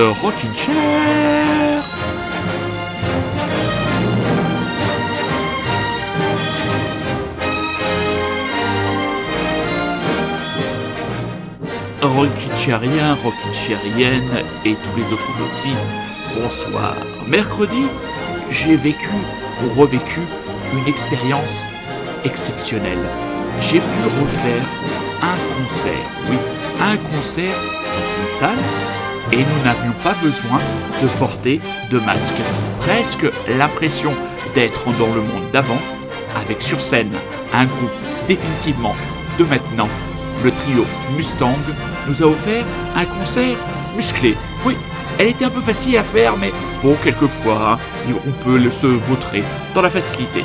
le Rockin' Chair. Et tous les autres aussi, bonsoir. Mercredi, j'ai vécu ou revécu une expérience exceptionnelle. J'ai pu refaire un concert, oui, un concert dans une salle et nous n'avions pas besoin de porter de masque. Presque l'impression d'être dans le monde d'avant, avec sur scène un groupe définitivement de maintenant. Le trio Mustang nous a offert un concert musclé. Oui, elle était un peu facile à faire, mais bon, quelquefois, hein, on peut se vautrer dans la facilité.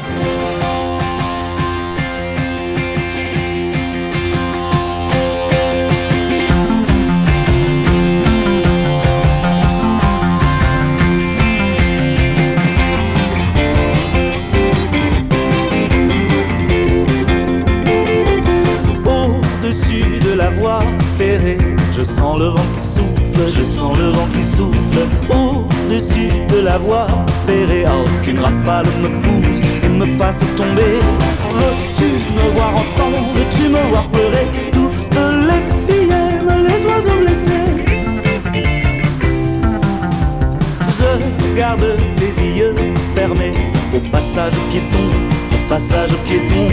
Garde les yeux fermés au passage piéton, au passage piéton.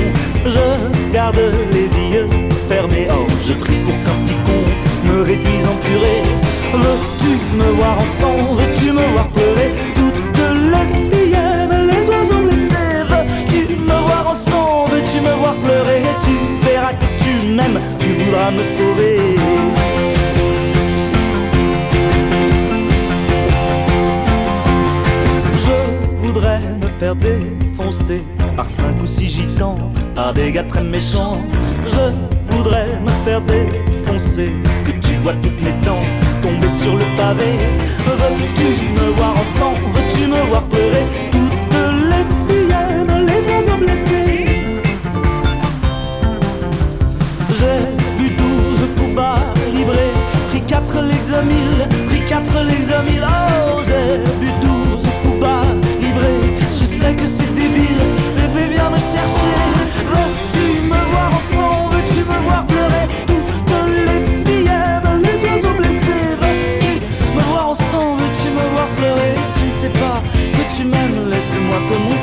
Je garde les yeux fermés, oh, je prie pour qu'un petit con me réduise en purée. Veux-tu me voir ensemble, veux-tu me voir pleurer? Toutes les filles aiment les oiseaux blessés. Veux-tu me voir ensemble, veux-tu me voir pleurer? Tu verras que tu m'aimes, tu voudras me sauver. Faire défoncer par cinq ou six gitans, par des gars très méchants. Je voudrais me faire défoncer, que tu vois toutes mes dents tomber sur le pavé. Veux-tu me voir ensemble, veux-tu me voir pleurer? Toutes les filles aiment les oiseaux blessés. J'ai bu douze coups bas librés, pris quatre l'examile, pris quatre l'examile. Oh, j'ai bu douze sais que c'est débile, bébé viens me chercher. Veux-tu me voir ensemble, veux-tu me voir pleurer? Toutes les filles aiment les oiseaux blessés. Veux-tu me voir ensemble, veux-tu me voir pleurer? Tu ne sais pas que tu m'aimes, laisse-moi te montrer.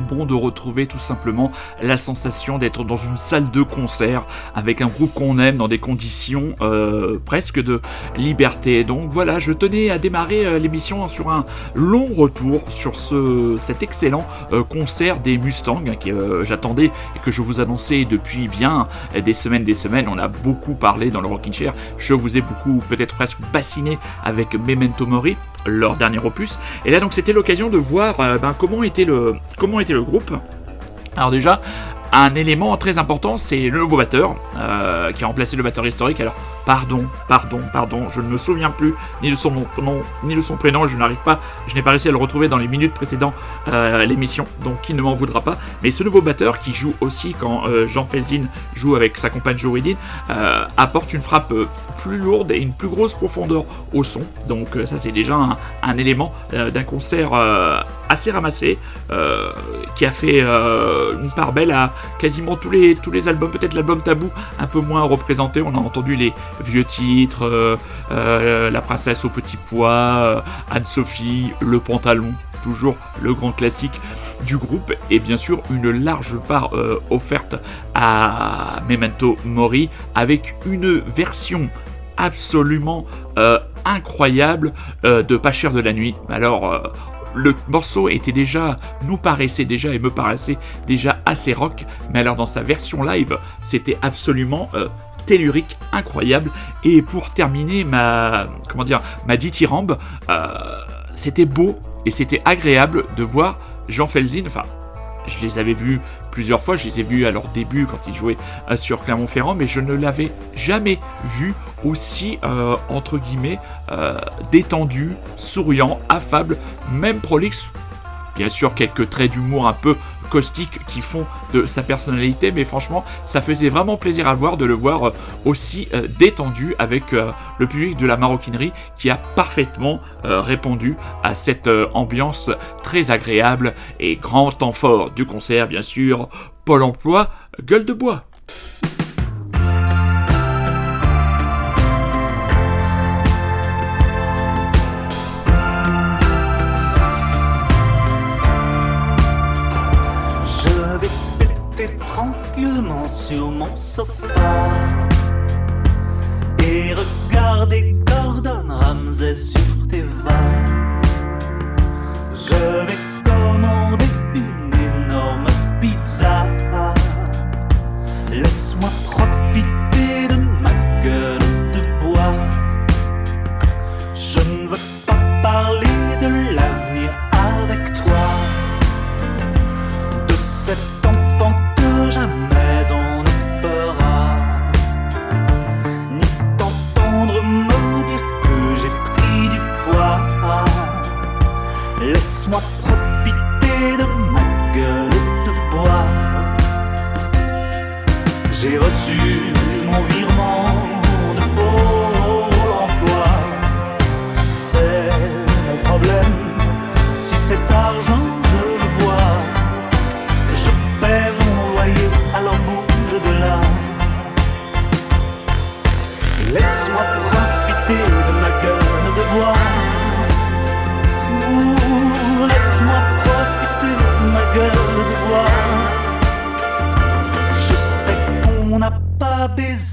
Bon de retrouver tout simplement la sensation d'être dans une salle de concert avec un groupe qu'on aime dans des conditions euh, presque de liberté. Donc voilà, je tenais à démarrer euh, l'émission sur un long retour sur ce, cet excellent euh, concert des Mustangs hein, que j'attendais et que je vous annonçais depuis bien des semaines, des semaines. On a beaucoup parlé dans le Rockin' Chair. Je vous ai beaucoup, peut-être presque bassiné avec Memento Mori leur dernier opus. Et là, donc, c'était l'occasion de voir euh, ben, comment, était le, comment était le groupe. Alors déjà, un élément très important, c'est le nouveau batteur euh, qui a remplacé le batteur historique. Alors, pardon, pardon, pardon, je ne me souviens plus ni de son nom, ni de son prénom. Je n'arrive pas, je n'ai pas réussi à le retrouver dans les minutes précédentes euh, l'émission, donc qui ne m'en voudra pas. Mais ce nouveau batteur qui joue aussi quand euh, Jean Felzin joue avec sa compagne Joridine euh, apporte une frappe euh, plus lourde et une plus grosse profondeur au son. Donc euh, ça, c'est déjà un, un élément d'un concert assez ramassé qui a fait une part belle à quasiment tous les albums, peut-être l'album Tabou un peu moins représenté, on a entendu les vieux titres, euh, euh, La princesse au petit pois, euh, Anne-Sophie, Le pantalon, toujours le grand classique du groupe, et bien sûr une large part offerte à Memento Mori avec une version absolument incroyable de Pas cher de la nuit. Alors, le morceau était déjà, nous paraissait déjà et me paraissait déjà assez rock, mais alors dans sa version live, c'était absolument tellurique, incroyable. Et pour terminer ma, comment dire, ma dithyrambe, euh, c'était beau et c'était agréable de voir Jean Felzin, enfin, je les avais vus plusieurs fois, je les ai vus à leur début quand ils jouaient euh, sur Clermont-Ferrand, mais je ne l'avais jamais vu aussi, euh, entre guillemets, détendu, souriant, affable, même prolixe. Bien sûr, quelques traits d'humour un peu caustiques qui font de sa personnalité, mais franchement, ça faisait vraiment plaisir à voir de le voir aussi détendu avec le public de la maroquinerie qui a parfaitement répondu à cette ambiance très agréable et grand temps fort du concert, bien sûr, Pôle emploi, gueule de bois.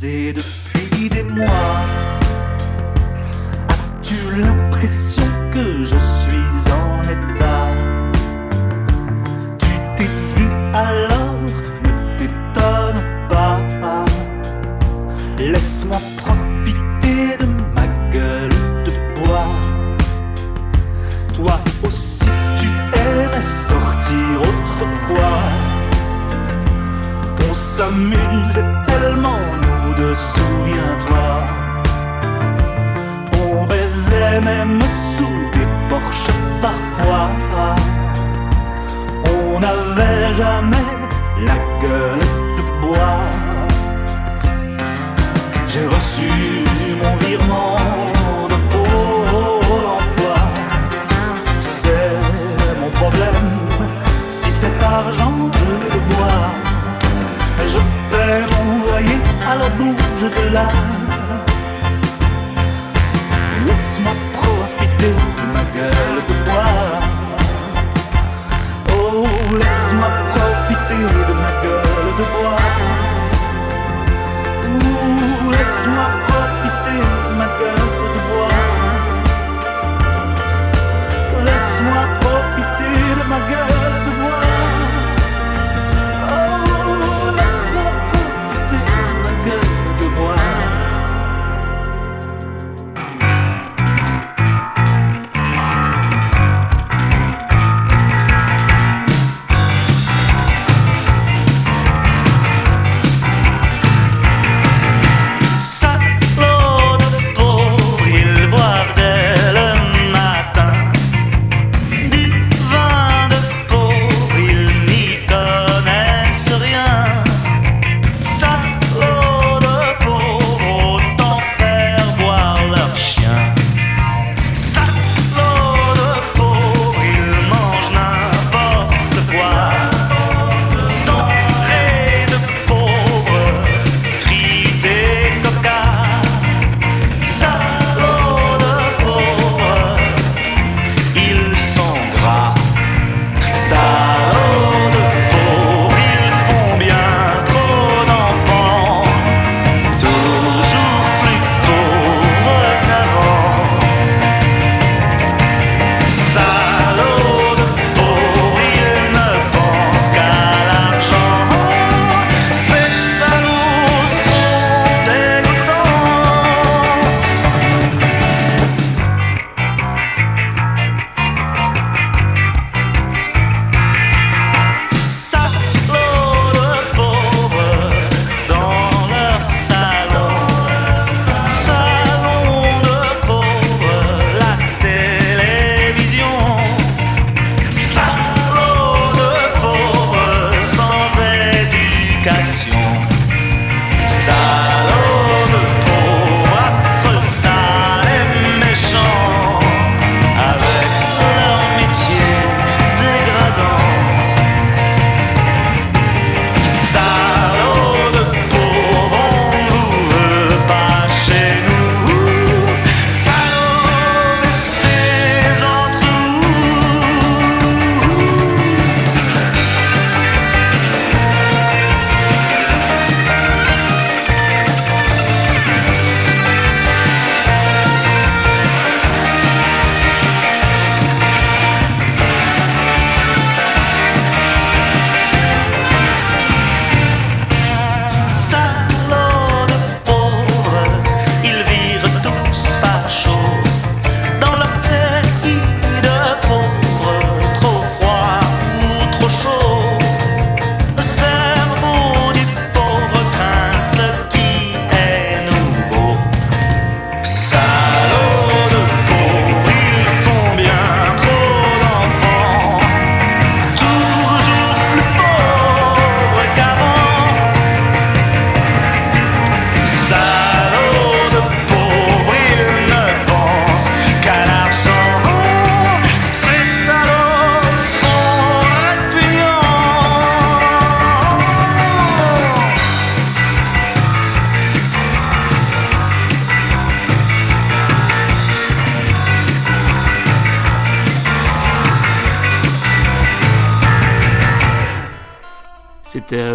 Pas baisé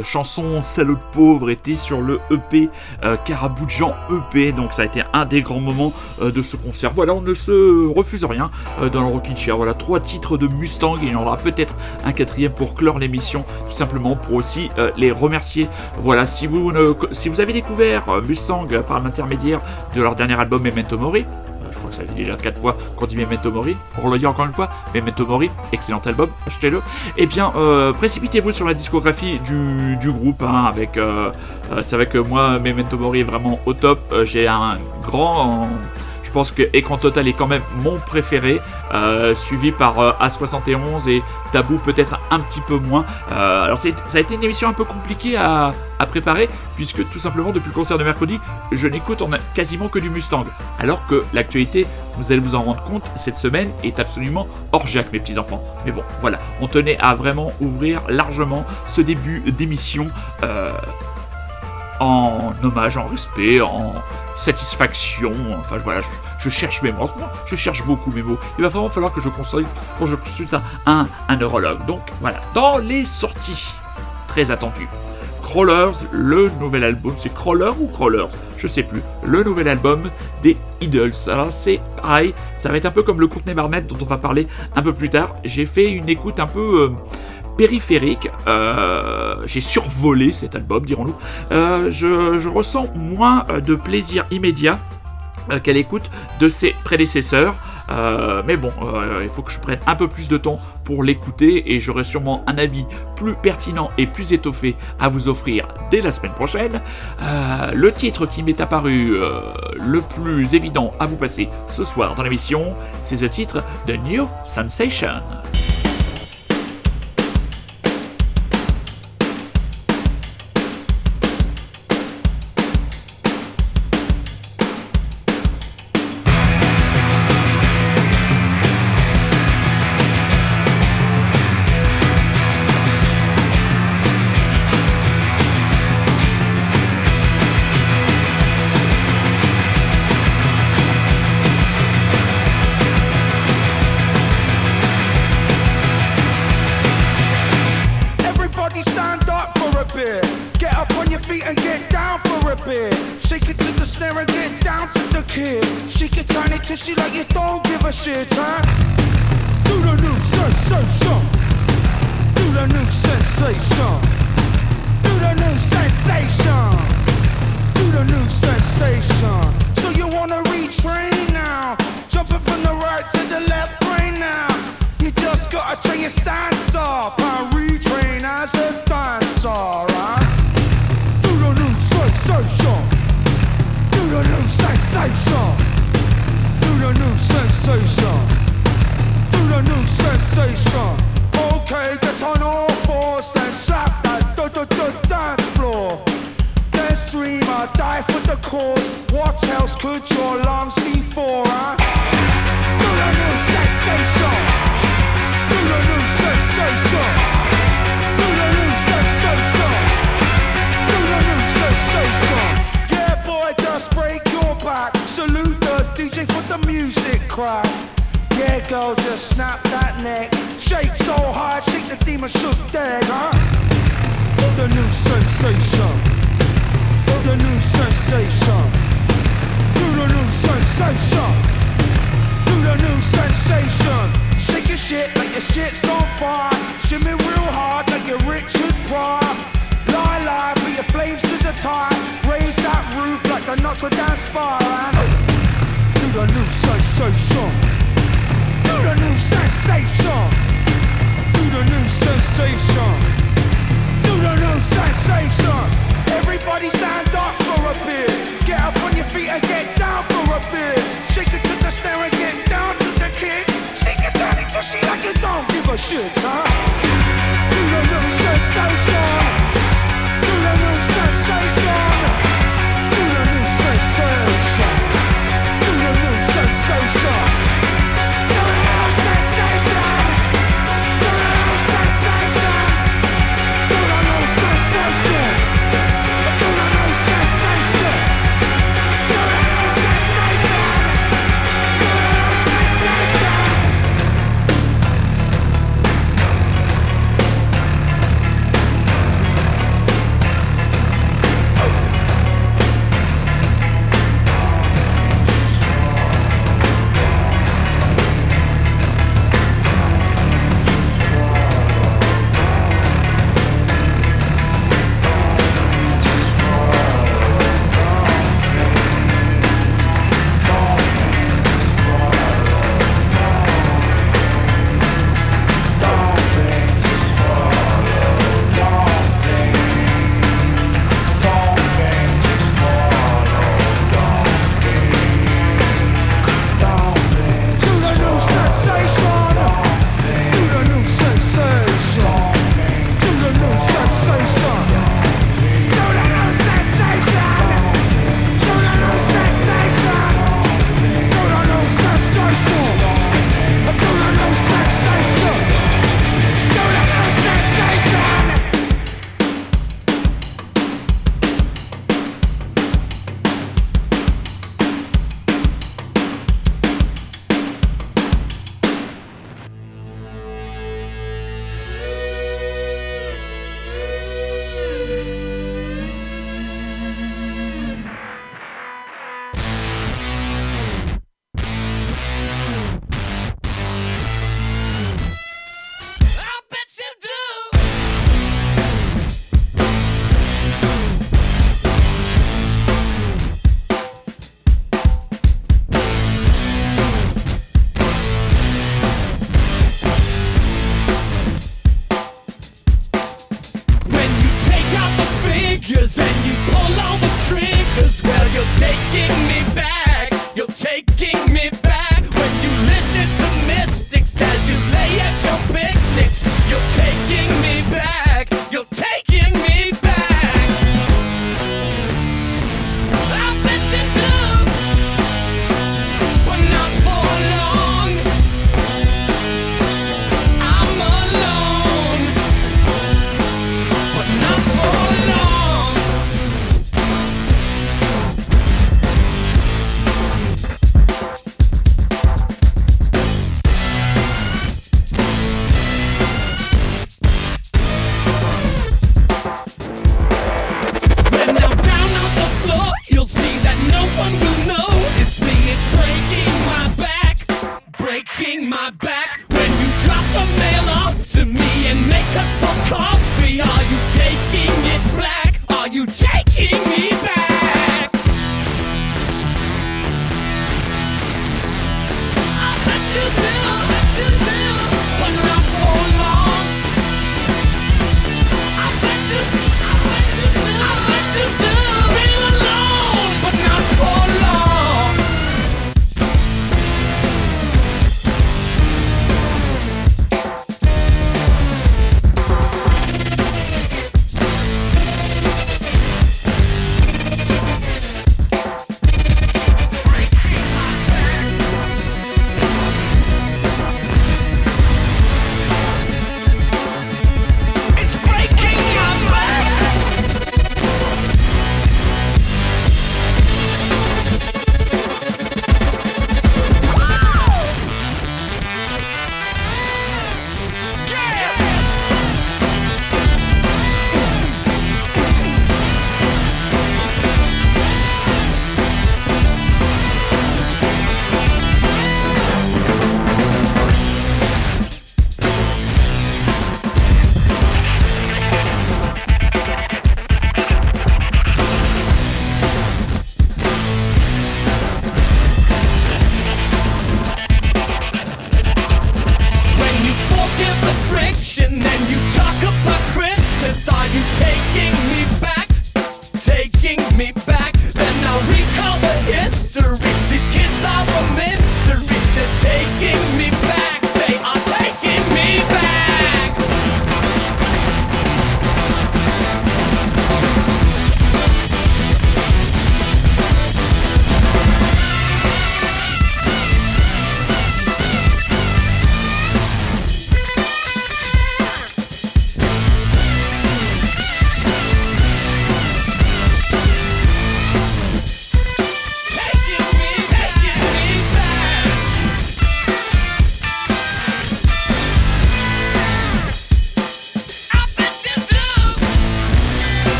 euh, chanson Salaud de pauvre était sur le EP euh, Caraboujan EP, donc ça a été un des grands moments euh, de ce concert. Voilà, on ne se refuse rien dans le Rockin' Chair. Voilà, trois titres de Mustang, et il y en aura peut-être un quatrième pour clore l'émission, tout simplement pour aussi les remercier. Voilà, si vous, si vous avez découvert Mustang par l'intermédiaire de leur dernier album Memento Mori, déjà 4 fois qu'on dit Memento Mori. Pour le dire encore une fois, Memento Mori, excellent album, achetez-le. Eh bien, euh, précipitez-vous sur la discographie du, groupe, hein, avec, euh, euh, c'est vrai que moi, Memento Mori est vraiment au top. J'ai un grand je pense que Écran Total est quand même mon préféré, euh, suivi par euh, A71 et Tabou peut-être un petit peu moins. Euh, alors ça a été une émission un peu compliquée à, préparer, puisque tout simplement depuis le concert de mercredi, je n'écoute quasiment que du Mustang. Alors que l'actualité, vous allez vous en rendre compte, cette semaine est absolument hors mes petits enfants. Mais bon, voilà, on tenait à vraiment ouvrir largement ce début d'émission en hommage, en respect, en satisfaction. Enfin voilà, je, cherche mes mots. Je cherche beaucoup mes mots. Il va vraiment falloir que je consulte, je consulte un, neurologue. Donc voilà, dans les sorties très attendues. Crawlers, le nouvel album, c'est Crawler ou Crawlers? Je sais plus. Le nouvel album des Idols. Alors c'est pareil, ça va être un peu comme le Courtney Barnett dont on va parler un peu plus tard. J'ai fait une écoute un peu euh, périphérique. Euh, j'ai survolé cet album, dirons-nous. Euh, je, ressens moins euh, de plaisir immédiat qu'à l'écoute de ses prédécesseurs. mais bon, il faut que je prenne un peu plus de temps pour l'écouter et j'aurai sûrement un avis plus pertinent et plus étoffé à vous offrir dès la semaine prochaine. le titre qui m'est apparu le plus évident à vous passer ce soir dans l'émission, c'est le titre de New Sensation. shit time.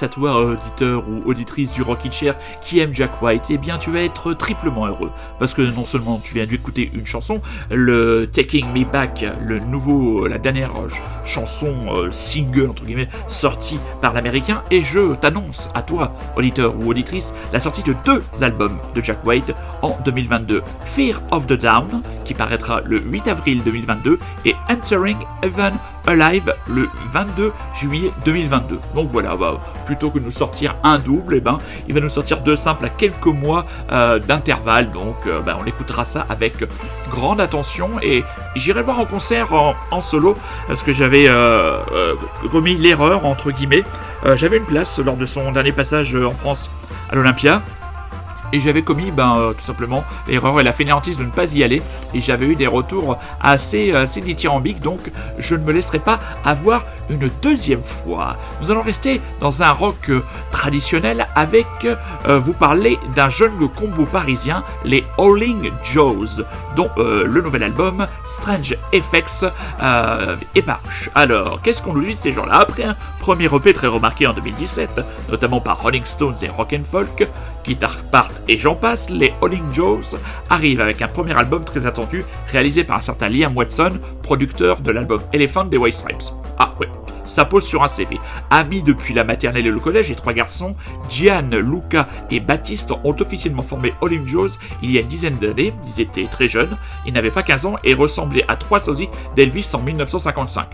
À toi, auditeur ou auditrice du Rocky Chair qui aime Jack White, eh bien tu vas être triplement heureux. Parce que non seulement tu viens d'écouter une chanson, le Taking Me Back, le nouveau, la dernière chanson euh, single entre guillemets sortie par l'américain, et je t'annonce à toi, auditeur ou auditrice, la sortie de deux albums de Jack White en 2022. Fear of the Down, qui paraîtra le 8 avril 2022, et Entering Heaven Alive le 22 juillet 2022. Donc voilà, bah, plutôt que de nous sortir un double, eh ben, il va nous sortir deux simples à quelques mois euh, d'intervalle. Donc euh, bah, on écoutera ça avec grande attention et j'irai voir en concert en, solo parce que j'avais euh, commis l'erreur entre guillemets. j'avais une place lors de son dernier passage en France à l'Olympia et j'avais commis ben, euh, tout simplement l'erreur et la fainéantise de ne pas y aller. Et j'avais eu des retours assez, assez dithyrambiques. Donc je ne me laisserai pas avoir une deuxième fois. Nous allons rester dans un rock euh, traditionnel avec euh, vous parler d'un jeune combo parisien, les Howling Joes, dont le nouvel album Strange Effects est paru. Alors, qu'est-ce qu'on nous dit de ces gens-là Après un premier EP très remarqué en 2017, notamment par Rolling Stones et Rock and Folk, Guitar Part et j'en passe, les Holling Joes arrivent avec un premier album très attendu réalisé par un certain Liam Watson, producteur de l'album Elephant des White Stripes. Ah ouais, ça pose sur un CV. Amis depuis la maternelle et le collège, et trois garçons, Gian, Luca et Baptiste, ont officiellement formé Holling Joes il y a une dizaine d'années. Ils étaient très jeunes, ils n'avaient pas 15 ans et ressemblaient à trois sosies d'Elvis en 1955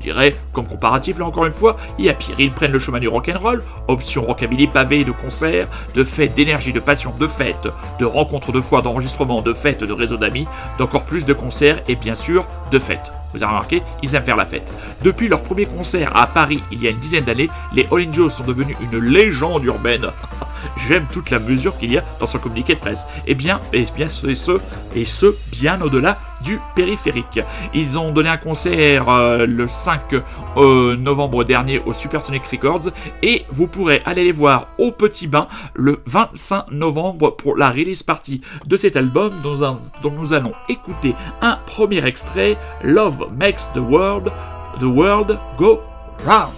dirais, comme comparatif là encore une fois, il y a pire, ils prennent le chemin du rock'n'roll, option rockabilly pavé de concerts, de fêtes, d'énergie, de passion, de fêtes, de rencontres de foi, d'enregistrements, de fêtes, de réseaux d'amis, d'encore plus de concerts et bien sûr de fêtes. Vous avez remarqué, ils aiment faire la fête. Depuis leur premier concert à Paris il y a une dizaine d'années, les All sont devenus une légende urbaine. J'aime toute la mesure qu'il y a dans son communiqué de presse. Et eh bien, et eh bien et ce, et ce bien au-delà du périphérique. Ils ont donné un concert euh, le 5 euh, novembre dernier au Supersonic Records et vous pourrez aller les voir au Petit Bain le 25 novembre pour la release party de cet album dont, nous allons écouter un premier extrait, Love makes the world, the world go round.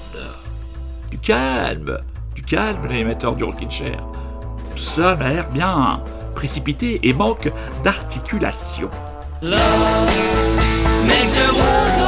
Du calme, du calme, l'animateur du Rockin' Chair. Tout cela m'a l'air bien précipité et manque d'articulation. Love makes the world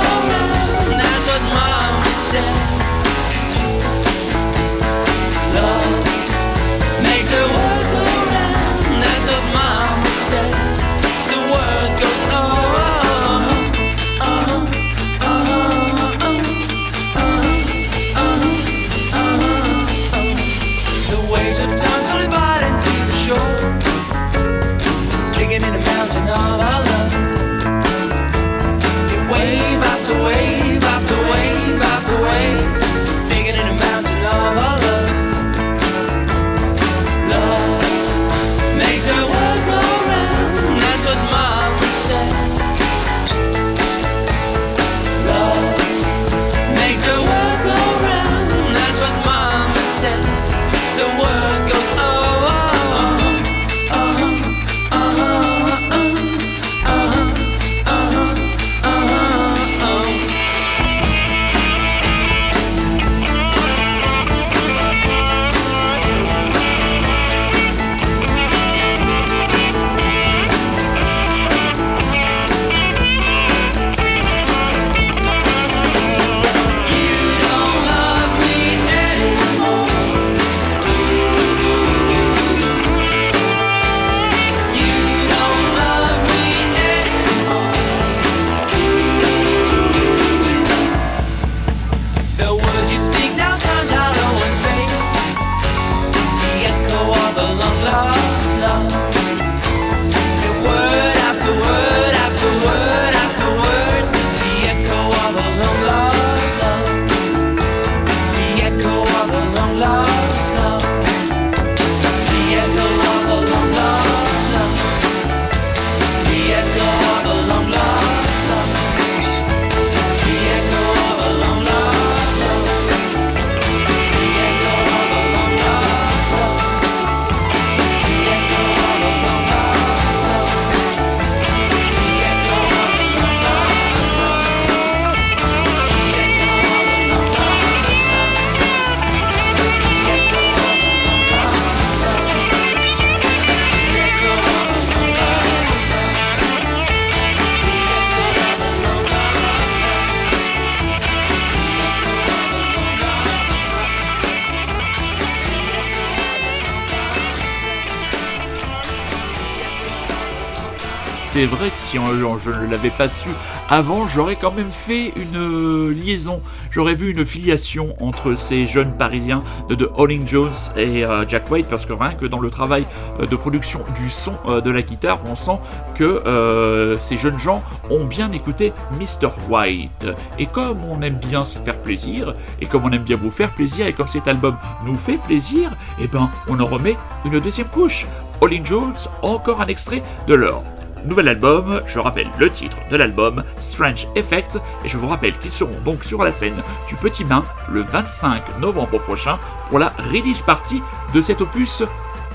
c'est vrai que si je ne l'avais pas su avant, j'aurais quand même fait une euh, liaison. J'aurais vu une filiation entre ces jeunes parisiens de, Holling Jones et euh, Jack White, parce que rien que dans le travail euh, de production du son de la guitare, on sent que ces jeunes gens ont bien écouté Mr. White. Et comme on aime bien se faire plaisir, et comme on aime bien vous faire plaisir, et comme cet album nous fait plaisir, eh ben on en remet une deuxième couche. Holling Jones, encore un extrait de leur nouvel album. Je rappelle le titre de l'album, Strange Effect, et je vous rappelle qu'ils seront donc sur la scène du Petit Bain le 25 novembre prochain pour la release party de cet opus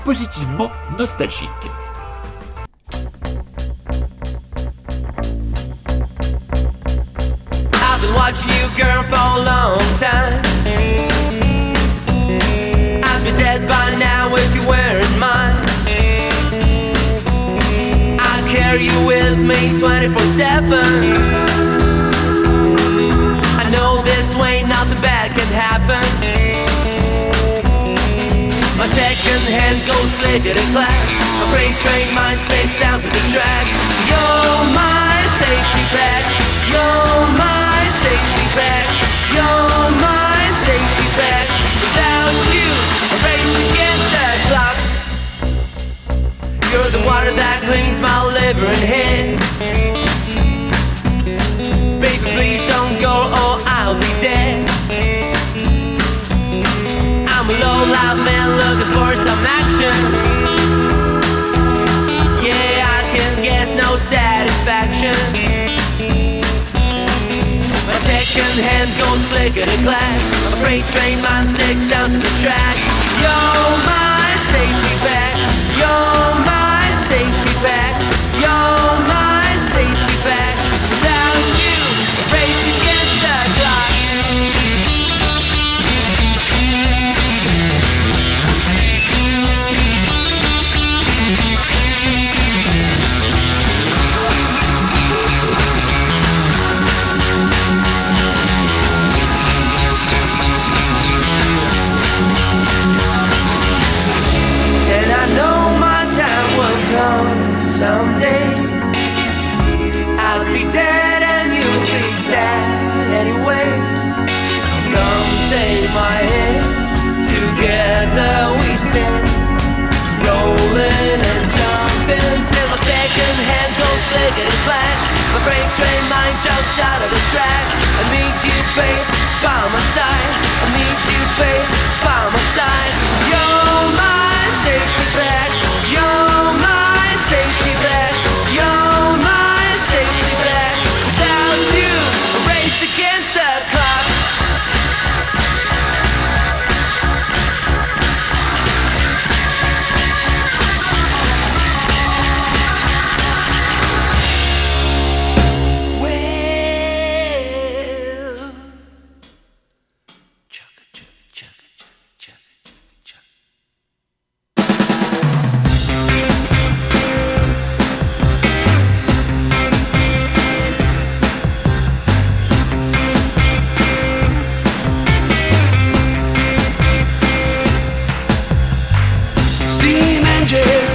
positivement nostalgique. With me 24 7. I know this way nothing bad can happen. My second hand goes clickety clack. My freight train mine stakes down to the track. You're my safety pack. You're my safety pack. You're You're the water that cleans my liver and head. Baby, please don't go or I'll be dead. I'm a low life man looking for some action. Yeah, I can get no satisfaction. My second hand goes clickety clack. My freight train mine sticks down to the track. You're my safety back. You're my freight train mine jumps out of the track. I need you, babe, by my side. I need you, babe, by my side. changes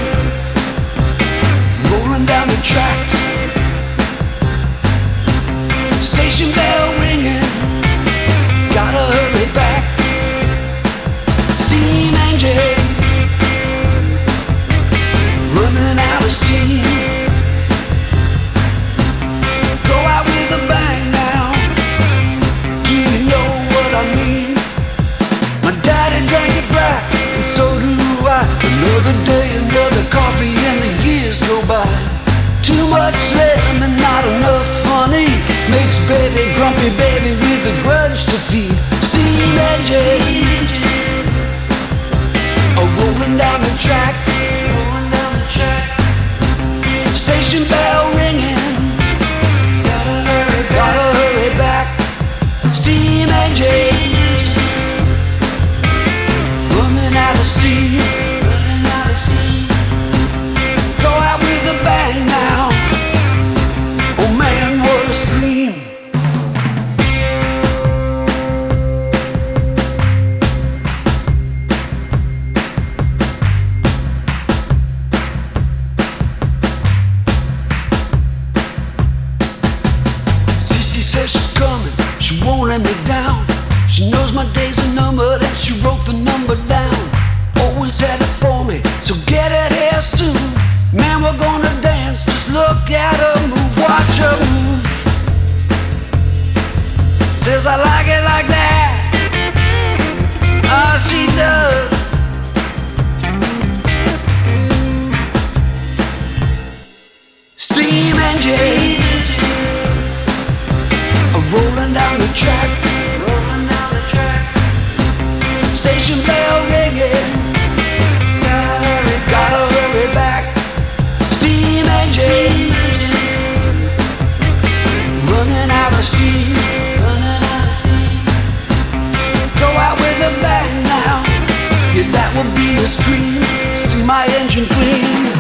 down the track, rolling down the track. Station bell ringing, gotta hurry, gotta hurry back. Steam engine running out of steam, running out of steam. Go out with a bang now, yeah that would be a scream. See my engine clean.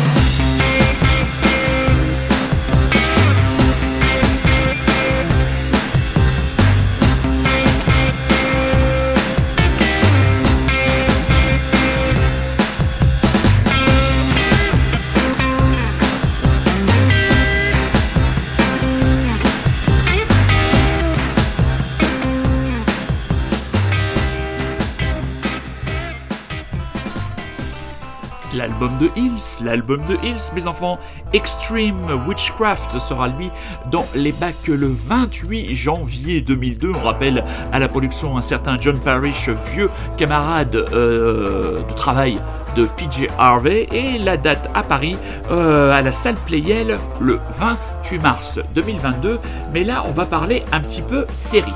L'album de Hills, l'album de Hills, mes enfants, Extreme Witchcraft sera lui dans les bacs le 28 janvier 2002. On rappelle à la production un certain John Parrish, vieux camarade euh, de travail de PJ Harvey, et la date à Paris euh, à la salle Playel le 28 mars 2022. Mais là, on va parler un petit peu série.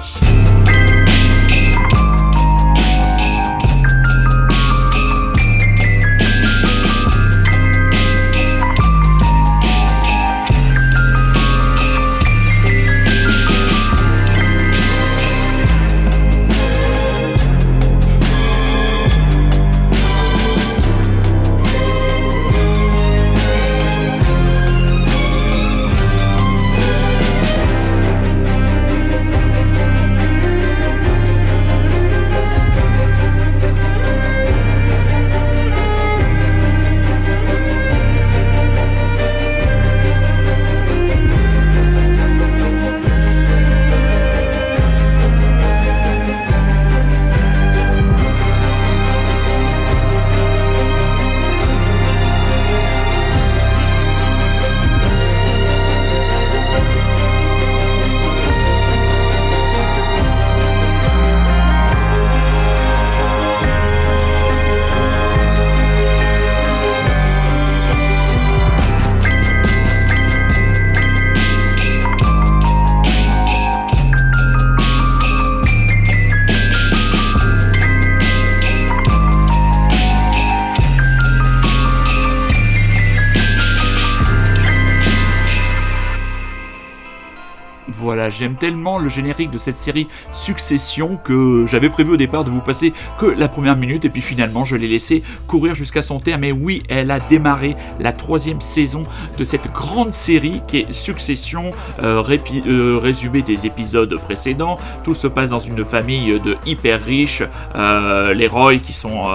Tellement le générique de cette série Succession que j'avais prévu au départ de vous passer que la première minute et puis finalement je l'ai laissé courir jusqu'à son terme. Et oui, elle a démarré la troisième saison de cette grande série qui est Succession, euh, euh, résumé des épisodes précédents. Tout se passe dans une famille de hyper riches, euh, les Roy qui sont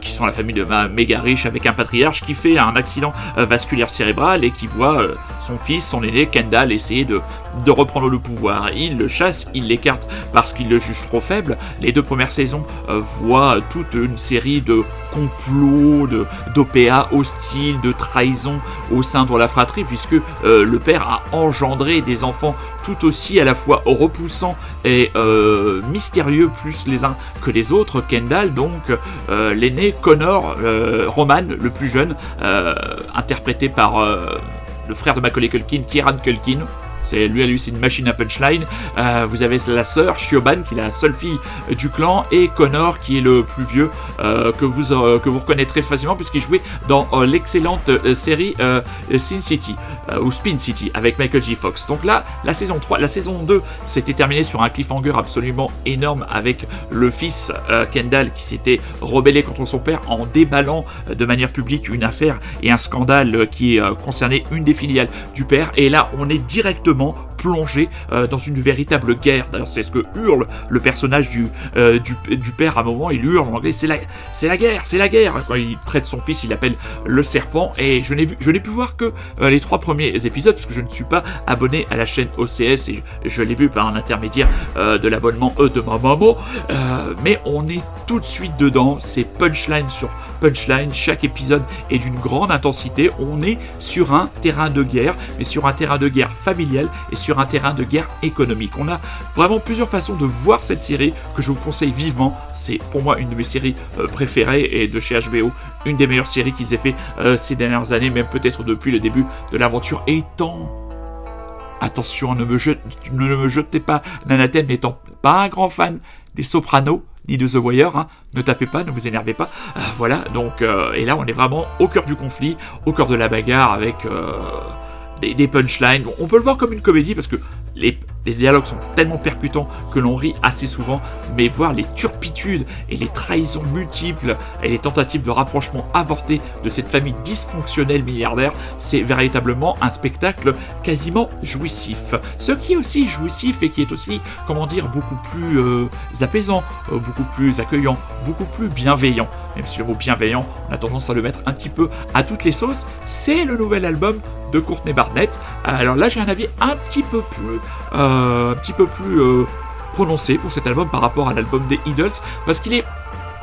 qui sont la famille de méga riche avec un patriarche qui fait un accident vasculaire cérébral et qui voit son fils, son aîné Kendall essayer de, de reprendre le pouvoir. Il le chasse, il l'écarte parce qu'il le juge trop faible. Les deux premières saisons euh, voient toute une série de complots, d'OPA hostiles, de trahisons au sein de la fratrie puisque euh, le père a engendré des enfants tout aussi à la fois repoussants et euh, mystérieux plus les uns que les autres. Kendall donc l'aîné, Connor, Roman le plus jeune, interprété par le frère de Macaulay Culkin, Kieran Culkin. Lui à lui, c'est une machine à punchline. Euh, vous avez la sœur Shioban, qui est la seule fille du clan, et Connor, qui est le plus vieux, euh, que vous euh, que vous reconnaîtrez facilement puisqu'il jouait dans l'excellente série Sin City ou Spin City avec Michael J. Fox. Donc là, la saison 3, la saison 2 s'était terminée sur un cliffhanger absolument énorme avec le fils Kendall qui s'était rebellé contre son père en déballant de manière publique une affaire et un scandale qui concernait une des filiales du père. Et là, on est directement plongé euh, dans une véritable guerre. C'est ce que hurle le personnage du, euh, du, père à un moment. Il hurle en anglais c'est la, la guerre, c'est la guerre. Quand il traite son fils, il l'appelle le serpent. Et je n'ai, vu, je n'ai pu voir que euh, les trois premiers épisodes parce que je ne suis pas abonné à la chaîne OCS et je, je l'ai vu par un intermédiaire de l'abonnement E de ma maman. Mais on est tout de suite dedans. C'est punchline sur punchline. Chaque épisode est d'une grande intensité. On est sur un terrain de guerre, mais sur un terrain de guerre familial et sur un terrain de guerre économique. On a vraiment plusieurs façons de voir cette série que je vous conseille vivement. C'est pour moi une de mes séries euh, préférées et de chez HBO, une des meilleures séries qu'ils aient fait euh, ces dernières années, même peut-être depuis le début de l'aventure. Étant Attention, ne me, jetez pas d'anathème n'étant pas un grand fan des Sopranos ni de The Wire, hein. ne tapez pas, ne vous énervez pas. Euh, voilà, donc, et là on est vraiment au cœur du conflit, au cœur de la bagarre avec des, punchlines. On peut le voir comme une comédie parce que les, les dialogues sont tellement percutants que l'on rit assez souvent, mais voir les turpitudes et les trahisons multiples et les tentatives de rapprochement avortées de cette famille dysfonctionnelle milliardaire, c'est véritablement un spectacle quasiment jouissif. Ce qui est aussi jouissif et qui est aussi, comment dire, beaucoup plus euh, apaisant, euh, beaucoup plus accueillant, beaucoup plus bienveillant. Même si le mot bienveillant, on a tendance à le mettre un petit peu à toutes les sauces, c'est le nouvel album de Courtney Barnett. Alors là, j'ai un avis un petit peu plus, euh, un euh, prononcé pour cet album par rapport à l'album des Idols, parce qu'il est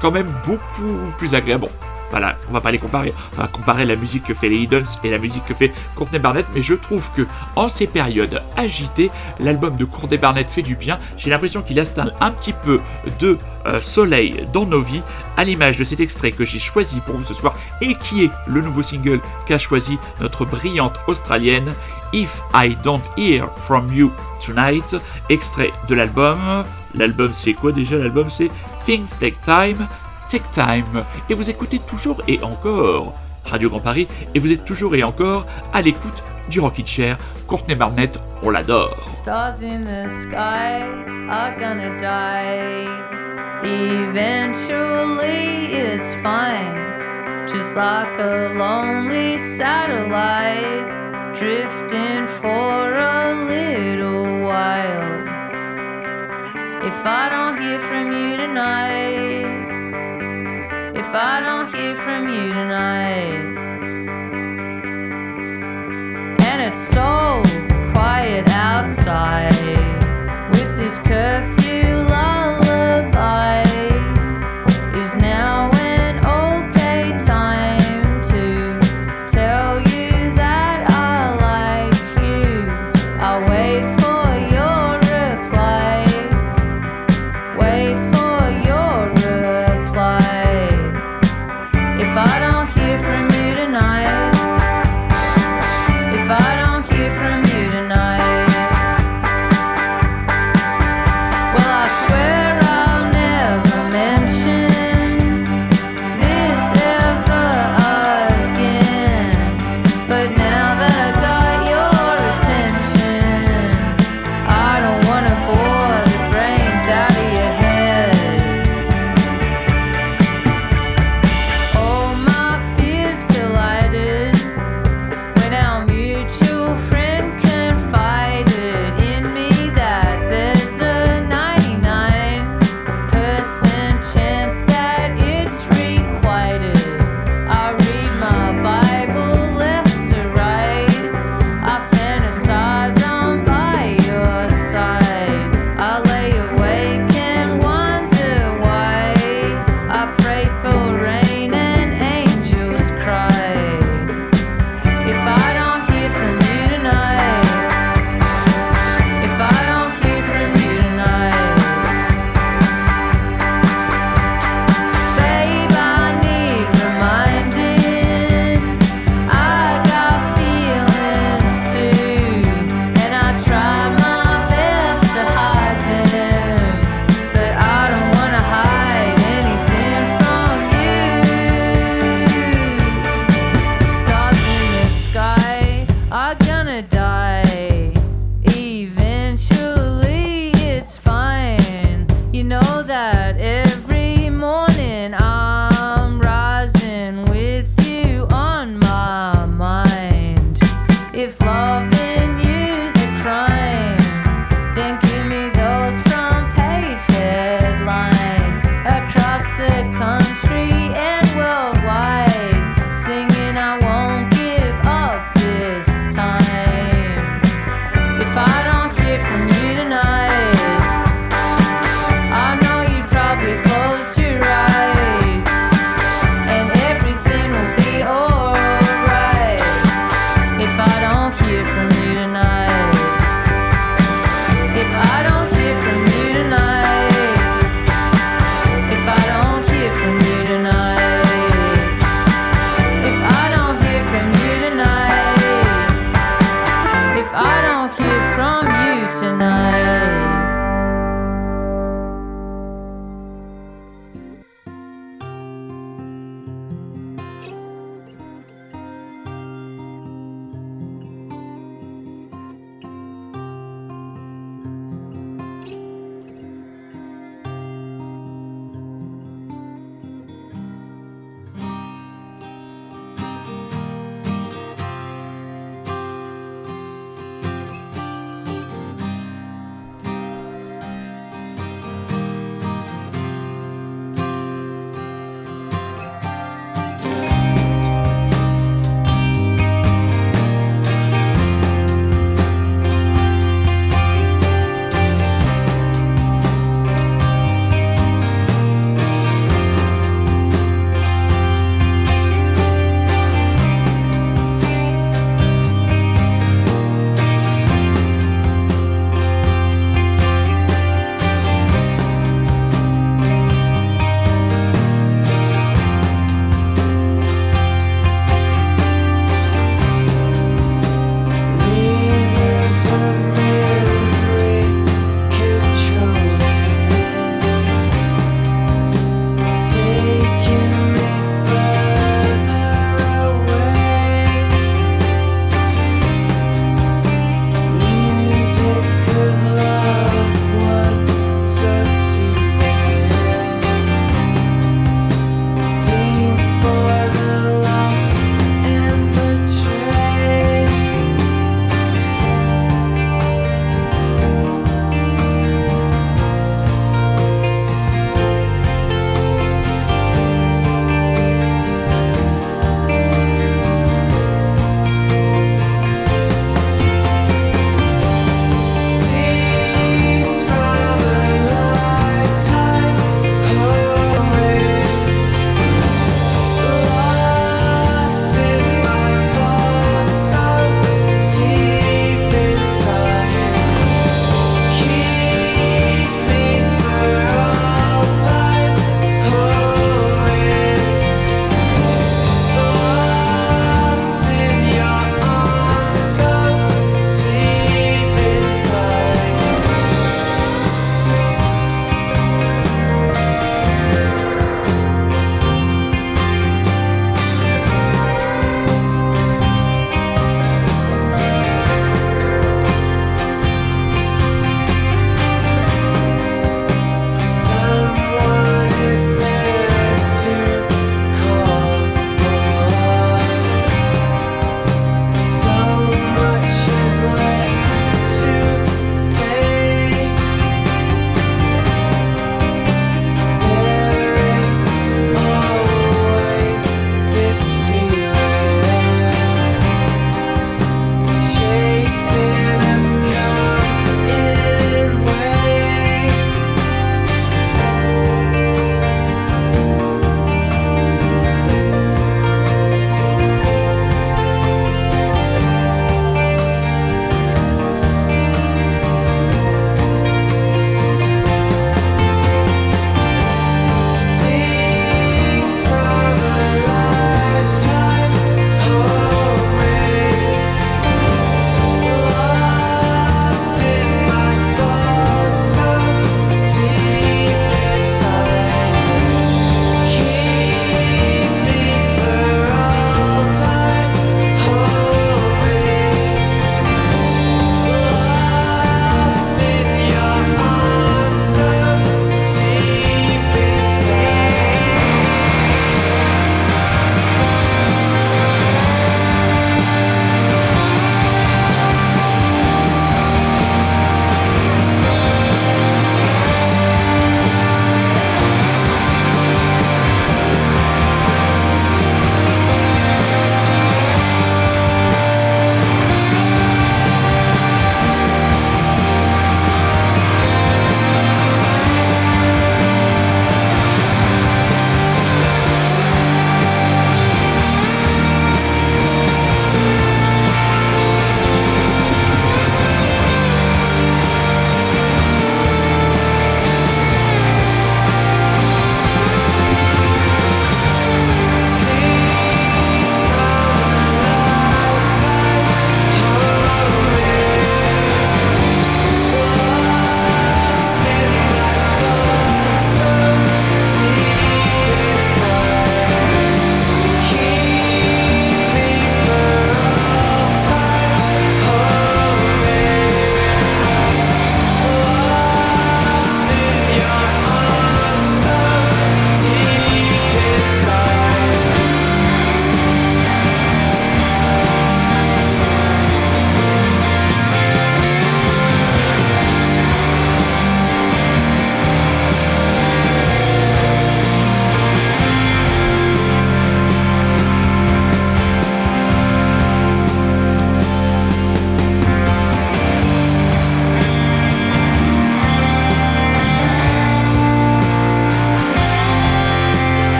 quand même beaucoup plus agréable. Voilà, on va pas les comparer. On va comparer la musique que fait les Idols et la musique que fait Courtney Barnett, mais je trouve que en ces périodes agitées, l'album de Courtney Barnett fait du bien. J'ai l'impression qu'il installe un petit peu de euh, soleil dans nos vies, à l'image de cet extrait que j'ai choisi pour vous ce soir et qui est le nouveau single qu'a choisi notre brillante australienne If I Don't Hear From You Tonight, extrait de l'album. L'album c'est quoi déjà? L'album c'est Things Take Time. Take Time. Et vous écoutez toujours et encore Radio Grand Paris et vous êtes toujours et encore à l'écoute du Rocket Chair. Courtney Barnett, on l'adore. Stars in the sky are gonna die. Eventually, it's fine. Just like a lonely satellite drifting for a little while. If I don't hear from you tonight, if I don't hear from you tonight. And it's so quiet outside with this curfew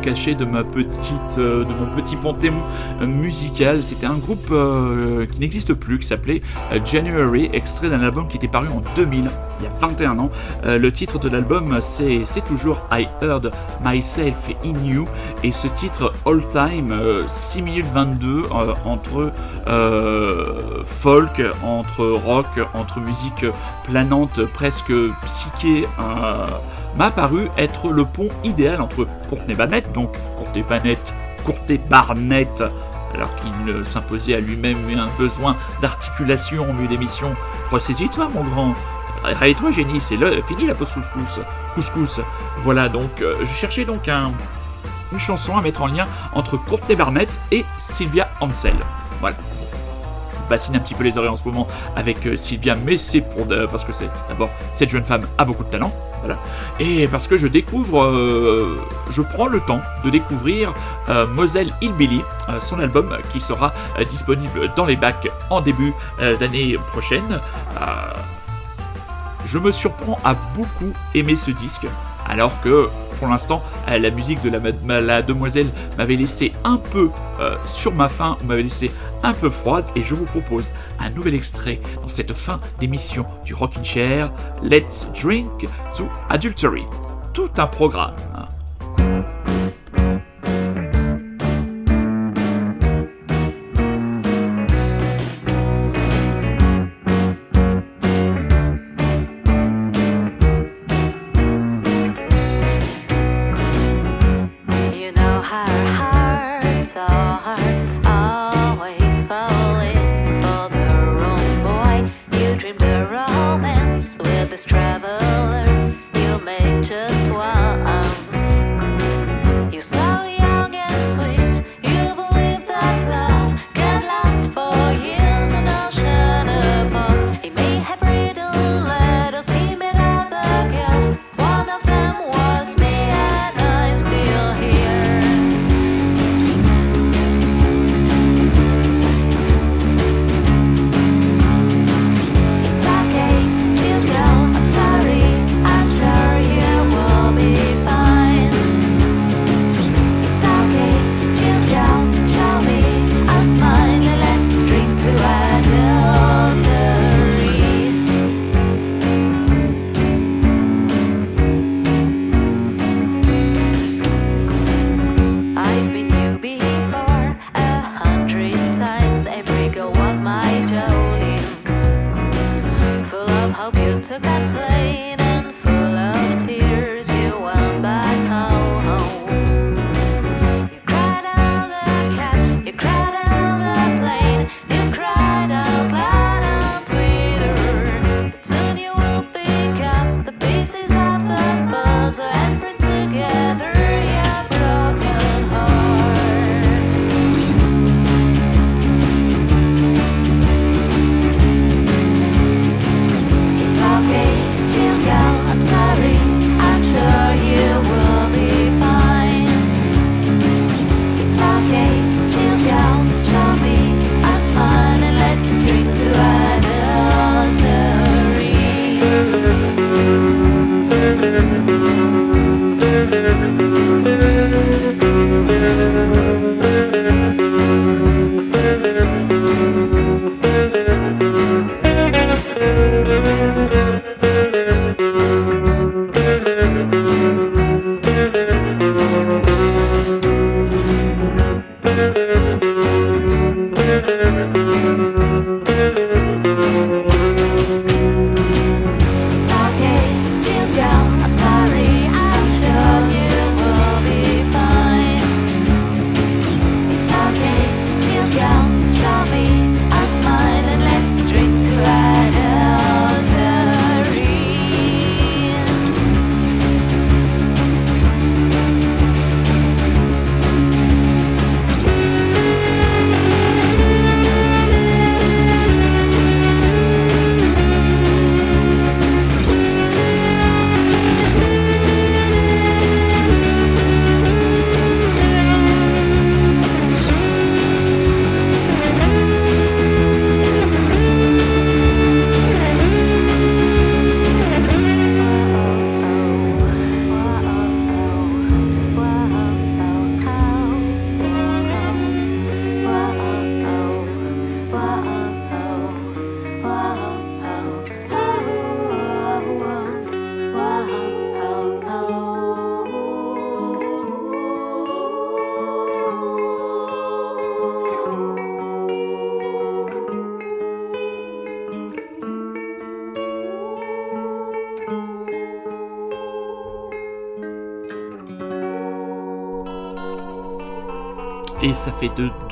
cachés de ma petite, euh, de mon petit panthéon euh, musical. C'était un groupe euh, qui n'existe plus, qui s'appelait January, extrait d'un album qui était paru en 2000, il y a 21 ans. Le titre de l'album, c'est c'est toujours I Heard Myself in You, et ce titre All Time, euh, 6 minutes 22 euh, entre folk, entre rock, entre musique planante, presque psyché, m'a paru être le pont idéal entre Courtney Barnett, donc Courtney Barnett, Courtney Barnett, alors qu'il s'imposait à lui-même un besoin d'articulation au milieu d'émission. Ressaisis-toi, mon grand. Réveille-toi, génie, c'est fini la pause couscous. Couscous. Voilà, donc, euh, je cherchais donc un, une chanson à mettre en lien entre Courtney Barnett et Sylvia Ansel. Voilà. Bassine un petit peu les oreilles en ce moment avec euh, Sylvia, mais c'est pour de- parce que c'est d'abord cette jeune femme a beaucoup de talent, voilà, et parce que je découvre, euh, je prends le temps de découvrir euh, Moselle Hillbilly, son album qui sera disponible dans les bacs en début d'année prochaine. Je me surprends à beaucoup aimer ce disque, alors que pour l'instant, euh, la musique de la, demoiselle m'avait laissé un peu euh, sur ma faim, m'avait laissé un peu froide, et je vous propose un nouvel extrait dans cette fin d'émission du Rockin' Chair, Let's Drink to Adultery. Tout un programme.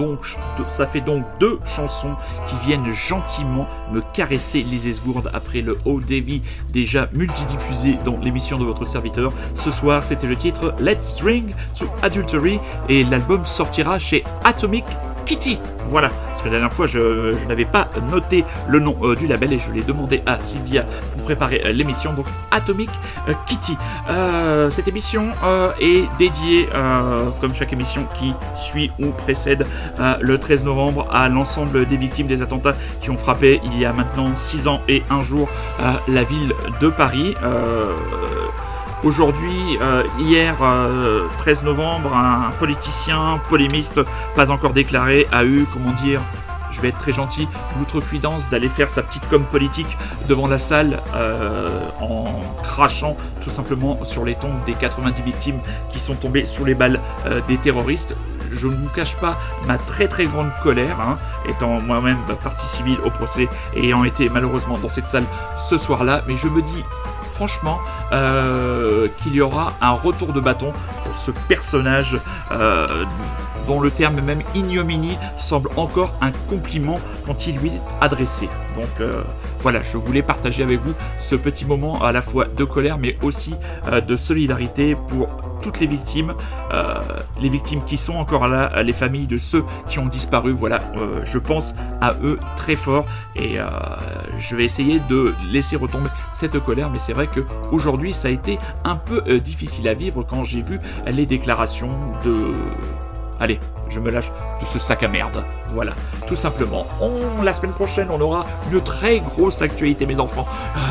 Donc, ça fait donc deux chansons qui viennent gentiment me caresser les esgourdes après le haut débit déjà multidiffusé dans l'émission de votre serviteur. Ce soir, c'était le titre Let's String to Adultery et l'album sortira chez Atomic Kitty. Voilà, parce que la dernière fois je, n'avais pas noté le nom euh, du label et je l'ai demandé à Sylvia pour préparer euh, l'émission. Donc Atomic euh, Kitty. Cette émission est dédiée, comme chaque émission qui suit ou précède le 13 novembre, à l'ensemble des victimes des attentats qui ont frappé il y a maintenant 6 ans et un jour la ville de Paris. Euh, Aujourd'hui, euh, hier, euh, 13 novembre, un politicien, polémiste, pas encore déclaré, a eu, comment dire, je vais être très gentil, l'outrecuidance d'aller faire sa petite com politique devant la salle euh, en crachant tout simplement sur les tombes des 90 victimes qui sont tombées sous les balles euh, des terroristes. Je ne vous cache pas ma très très grande colère, hein, étant moi-même partie civile au procès et ayant été malheureusement dans cette salle ce soir-là, mais je me dis franchement euh, qu'il y aura un retour de bâton pour ce personnage euh, dont le terme même ignominie semble encore un compliment quand il lui est adressé. Donc euh, voilà, je voulais partager avec vous ce petit moment à la fois de colère mais aussi de solidarité pour toutes les victimes, euh, les victimes qui sont encore là, les familles de ceux qui ont disparu. Voilà, euh, je pense à eux très fort et euh, je vais essayer de laisser retomber cette colère. Mais c'est vrai que aujourd'hui, ça a été un peu difficile à vivre quand j'ai vu les déclarations de Allez, je me lâche de ce sac à merde. Voilà, tout simplement. On, la semaine prochaine, on aura une très grosse actualité, mes enfants.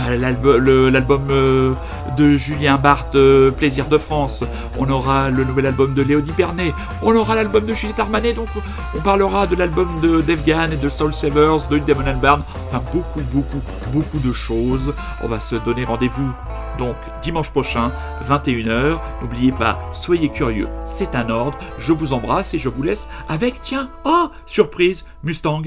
Euh, L'album euh, de Julien Barthes, euh, Plaisir de France. On aura le nouvel album de Léo Pernet. On aura l'album de Juliette Armanet. Donc, on parlera de l'album de Devgan et de Soul Savers, de Damon Albarn. Enfin, beaucoup, beaucoup, beaucoup de choses. On va se donner rendez-vous donc dimanche prochain, 21h. N'oubliez pas, soyez curieux, c'est un ordre. Je vous embrasse et je vous laisse avec, tiens, oh, surprise, Mustang.